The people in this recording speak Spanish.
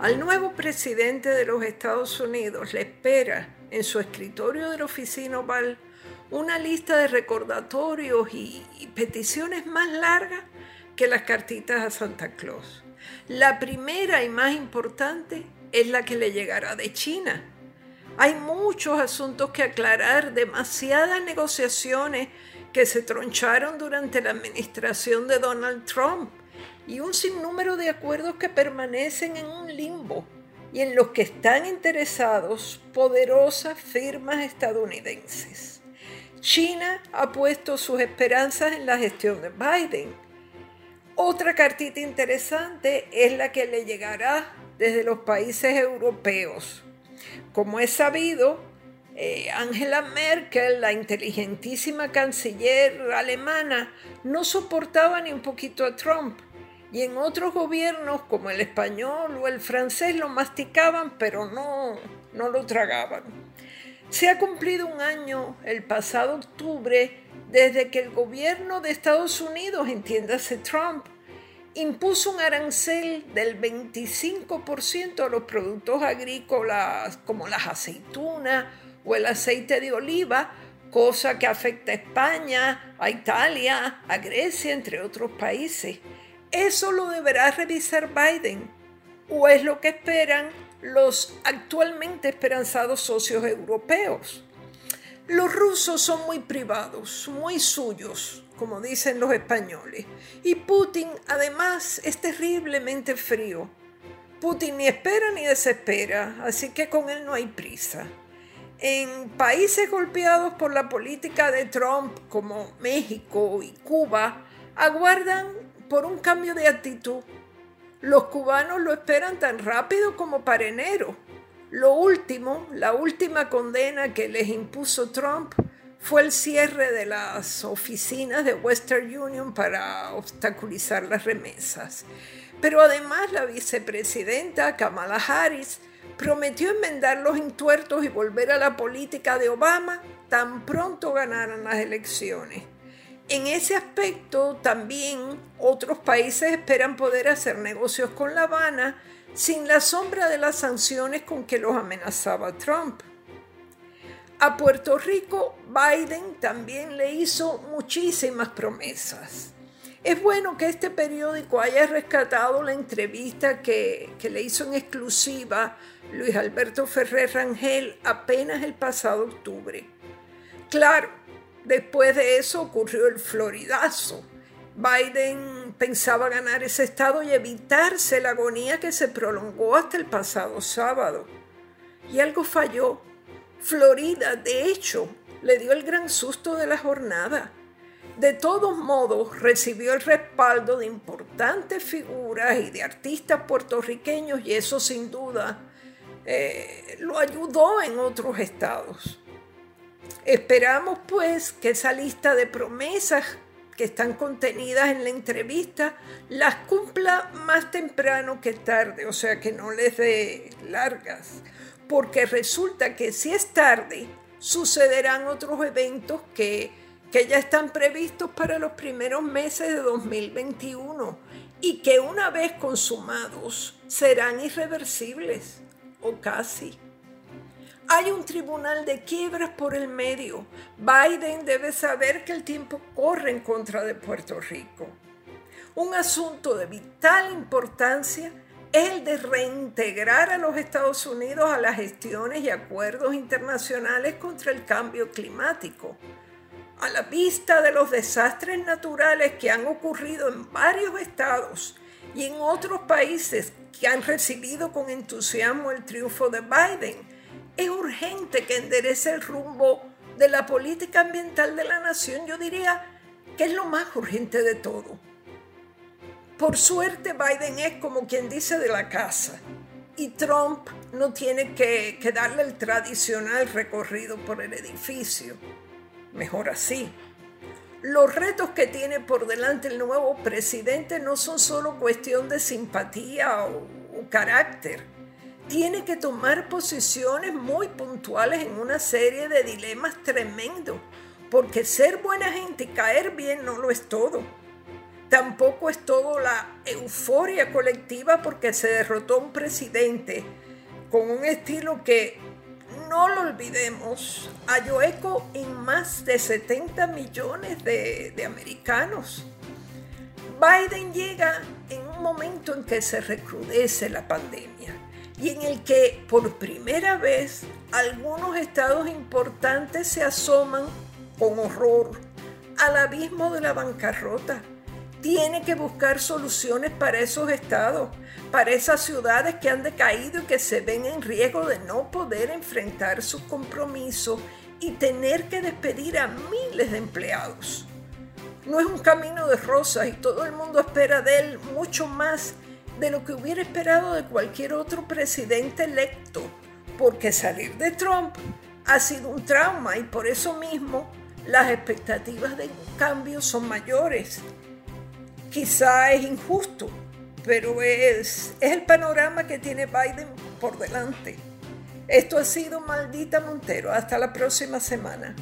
Al nuevo presidente de los Estados Unidos le espera en su escritorio de la oficina oval una lista de recordatorios y, peticiones más largas que las cartitas a Santa Claus. La primera y más importante es la que le llegará de China. Hay muchos asuntos que aclarar, demasiadas negociaciones que se troncharon durante la administración de Donald Trump y un sinnúmero de acuerdos que permanecen en un limbo y en los que están interesados poderosas firmas estadounidenses. China ha puesto sus esperanzas en la gestión de Biden. Otra cartita interesante es la que le llegará desde los países europeos. Como es sabido, eh, Angela Merkel, la inteligentísima canciller alemana, no soportaba ni un poquito a Trump y en otros gobiernos como el español o el francés lo masticaban pero no, no lo tragaban. Se ha cumplido un año el pasado octubre desde que el gobierno de Estados Unidos, entiéndase Trump, impuso un arancel del 25% a los productos agrícolas como las aceitunas o el aceite de oliva, cosa que afecta a España, a Italia, a Grecia, entre otros países. ¿Eso lo deberá revisar Biden? ¿O es lo que esperan los actualmente esperanzados socios europeos? Los rusos son muy privados, muy suyos, como dicen los españoles. Y Putin además es terriblemente frío. Putin ni espera ni desespera, así que con él no hay prisa. En países golpeados por la política de Trump como México y Cuba, aguardan por un cambio de actitud. Los cubanos lo esperan tan rápido como para enero. Lo último, la última condena que les impuso Trump fue el cierre de las oficinas de Western Union para obstaculizar las remesas. Pero además la vicepresidenta Kamala Harris prometió enmendar los entuertos y volver a la política de Obama tan pronto ganaran las elecciones. En ese aspecto también otros países esperan poder hacer negocios con La Habana sin la sombra de las sanciones con que los amenazaba Trump. A Puerto Rico, Biden también le hizo muchísimas promesas. Es bueno que este periódico haya rescatado la entrevista que, que, le hizo en exclusiva Luis Alberto Ferrer Rangel apenas el pasado octubre. Claro, Después de eso ocurrió el floridazo. Biden pensaba ganar ese estado y evitarse la agonía que se prolongó hasta el pasado sábado. Y algo falló. Florida, de hecho, le dio el gran susto de la jornada. De todos modos, recibió el respaldo de importantes figuras y de artistas puertorriqueños y eso sin duda eh, lo ayudó en otros estados. Esperamos pues que esa lista de promesas que están contenidas en la entrevista las cumpla más temprano que tarde, o sea que no les dé largas, porque resulta que si es tarde, sucederán otros eventos que, que ya están previstos para los primeros meses de 2021 y que una vez consumados serán irreversibles, o casi. Hay un tribunal de quiebras por el medio. Biden debe saber que el tiempo corre en contra de Puerto Rico. Un asunto de vital importancia es el de reintegrar a los Estados Unidos a las gestiones y acuerdos internacionales contra el cambio climático. A la vista de los desastres naturales que han ocurrido en varios estados y en otros países que han recibido con entusiasmo el triunfo de Biden, es urgente que enderece el rumbo de la política ambiental de la nación. Yo diría que es lo más urgente de todo. Por suerte Biden es como quien dice de la casa y Trump no tiene que, darle el tradicional recorrido por el edificio. Mejor así. Los retos que tiene por delante el nuevo presidente no son solo cuestión de simpatía o carácter tiene que tomar posiciones muy puntuales en una serie de dilemas tremendos, porque ser buena gente y caer bien no lo es todo. Tampoco es todo la euforia colectiva porque se derrotó un presidente con un estilo que, no lo olvidemos, halló eco en más de 70 millones de, de americanos. Biden llega en un momento en que se recrudece la pandemia y en el que por primera vez algunos estados importantes se asoman con horror al abismo de la bancarrota tiene que buscar soluciones para esos estados, para esas ciudades que han decaído y que se ven en riesgo de no poder enfrentar sus compromisos y tener que despedir a miles de empleados. No es un camino de rosas y todo el mundo espera de él mucho más de lo que hubiera esperado de cualquier otro presidente electo, porque salir de Trump ha sido un trauma y por eso mismo las expectativas de cambio son mayores quizá es injusto, pero es, el panorama que tiene Biden por delante. Esto ha sido Maldita Montero. Hasta la próxima semana.